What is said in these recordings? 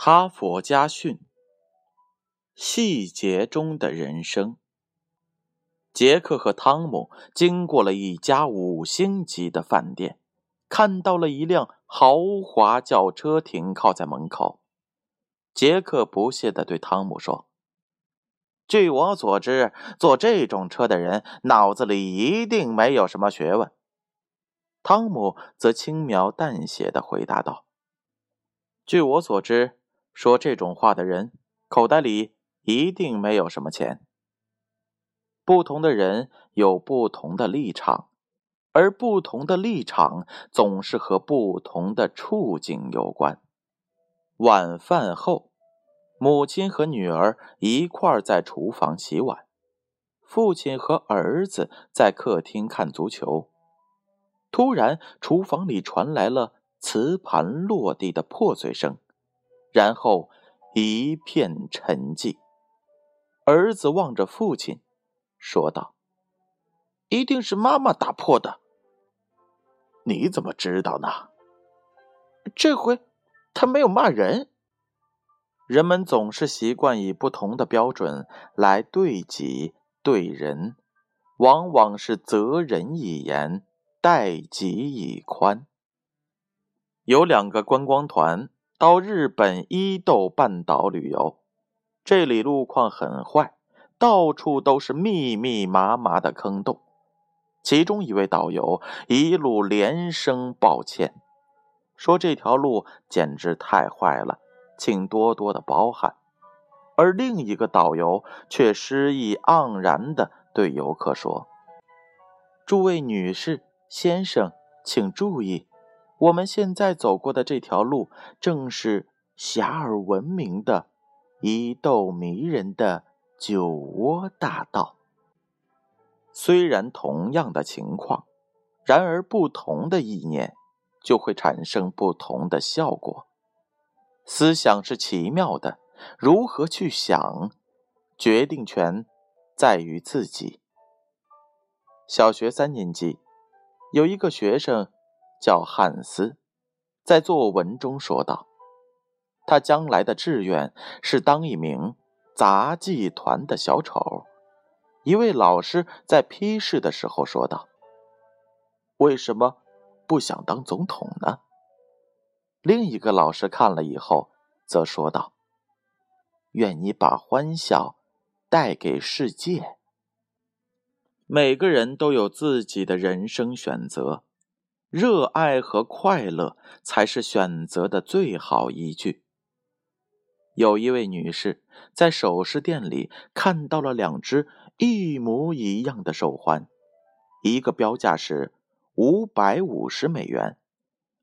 哈佛家训：细节中的人生。杰克和汤姆经过了一家五星级的饭店，看到了一辆豪华轿车停靠在门口。杰克不屑地对汤姆说：“据我所知，坐这种车的人脑子里一定没有什么学问。”汤姆则轻描淡写地回答道：“据我所知。”说这种话的人，口袋里一定没有什么钱。不同的人有不同的立场，而不同的立场总是和不同的处境有关。晚饭后，母亲和女儿一块在厨房洗碗，父亲和儿子在客厅看足球。突然，厨房里传来了瓷盘落地的破碎声。然后一片沉寂。儿子望着父亲，说道：“一定是妈妈打破的。”你怎么知道呢？这回他没有骂人。人们总是习惯以不同的标准来对己对人，往往是责人以严，待己以宽。有两个观光团。到日本伊豆半岛旅游，这里路况很坏，到处都是密密麻麻的坑洞。其中一位导游一路连声抱歉，说这条路简直太坏了，请多多的包涵。而另一个导游却诗意盎然地对游客说：“诸位女士、先生，请注意。”我们现在走过的这条路，正是遐迩闻名的伊豆迷人的酒窝大道。虽然同样的情况，然而不同的意念就会产生不同的效果。思想是奇妙的，如何去想，决定权在于自己。小学三年级，有一个学生。叫汉斯，在作文中说道：“他将来的志愿是当一名杂技团的小丑。”一位老师在批示的时候说道：“为什么不想当总统呢？”另一个老师看了以后，则说道：“愿你把欢笑带给世界。”每个人都有自己的人生选择。热爱和快乐才是选择的最好依据。有一位女士在首饰店里看到了两只一模一样的手环，一个标价是五百五十美元，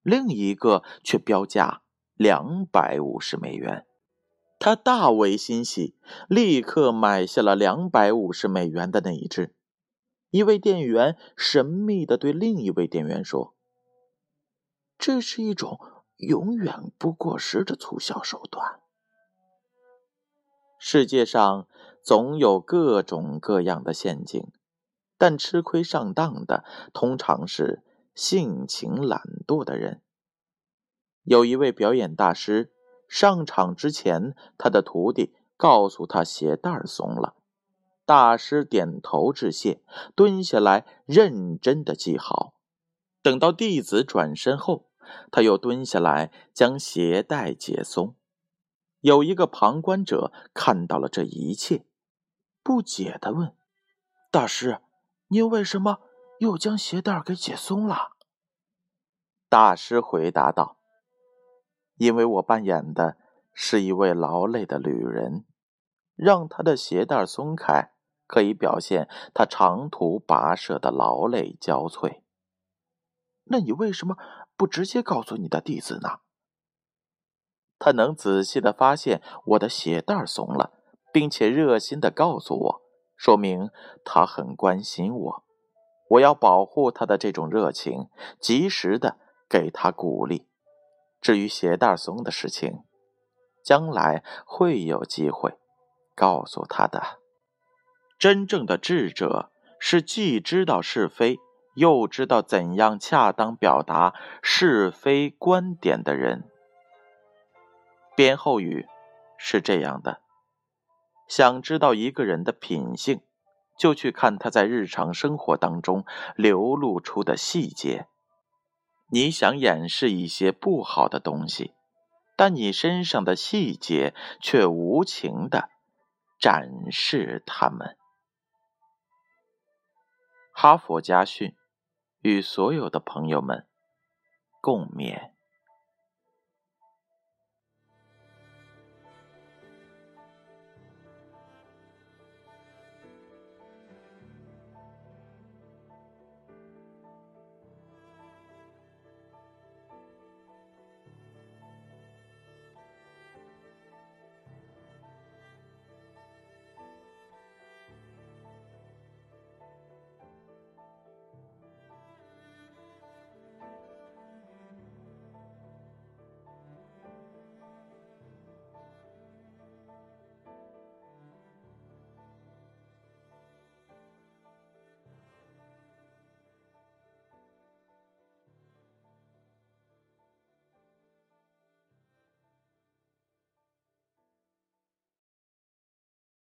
另一个却标价两百五十美元。她大为欣喜，立刻买下了两百五十美元的那一只。一位店员神秘的对另一位店员说。这是一种永远不过时的促销手段。世界上总有各种各样的陷阱，但吃亏上当的通常是性情懒惰的人。有一位表演大师上场之前，他的徒弟告诉他鞋带松了，大师点头致谢，蹲下来认真的系好。等到弟子转身后，他又蹲下来将鞋带解松。有一个旁观者看到了这一切，不解的问：“大师，您为什么又将鞋带给解松了？”大师回答道：“因为我扮演的是一位劳累的旅人，让他的鞋带松开，可以表现他长途跋涉的劳累交瘁。”那你为什么不直接告诉你的弟子呢？他能仔细的发现我的鞋带松了，并且热心的告诉我，说明他很关心我。我要保护他的这种热情，及时的给他鼓励。至于鞋带松的事情，将来会有机会告诉他的。真正的智者是既知道是非。又知道怎样恰当表达是非观点的人。编后语是这样的：想知道一个人的品性，就去看他在日常生活当中流露出的细节。你想掩饰一些不好的东西，但你身上的细节却无情的展示他们。哈佛家训，与所有的朋友们共勉。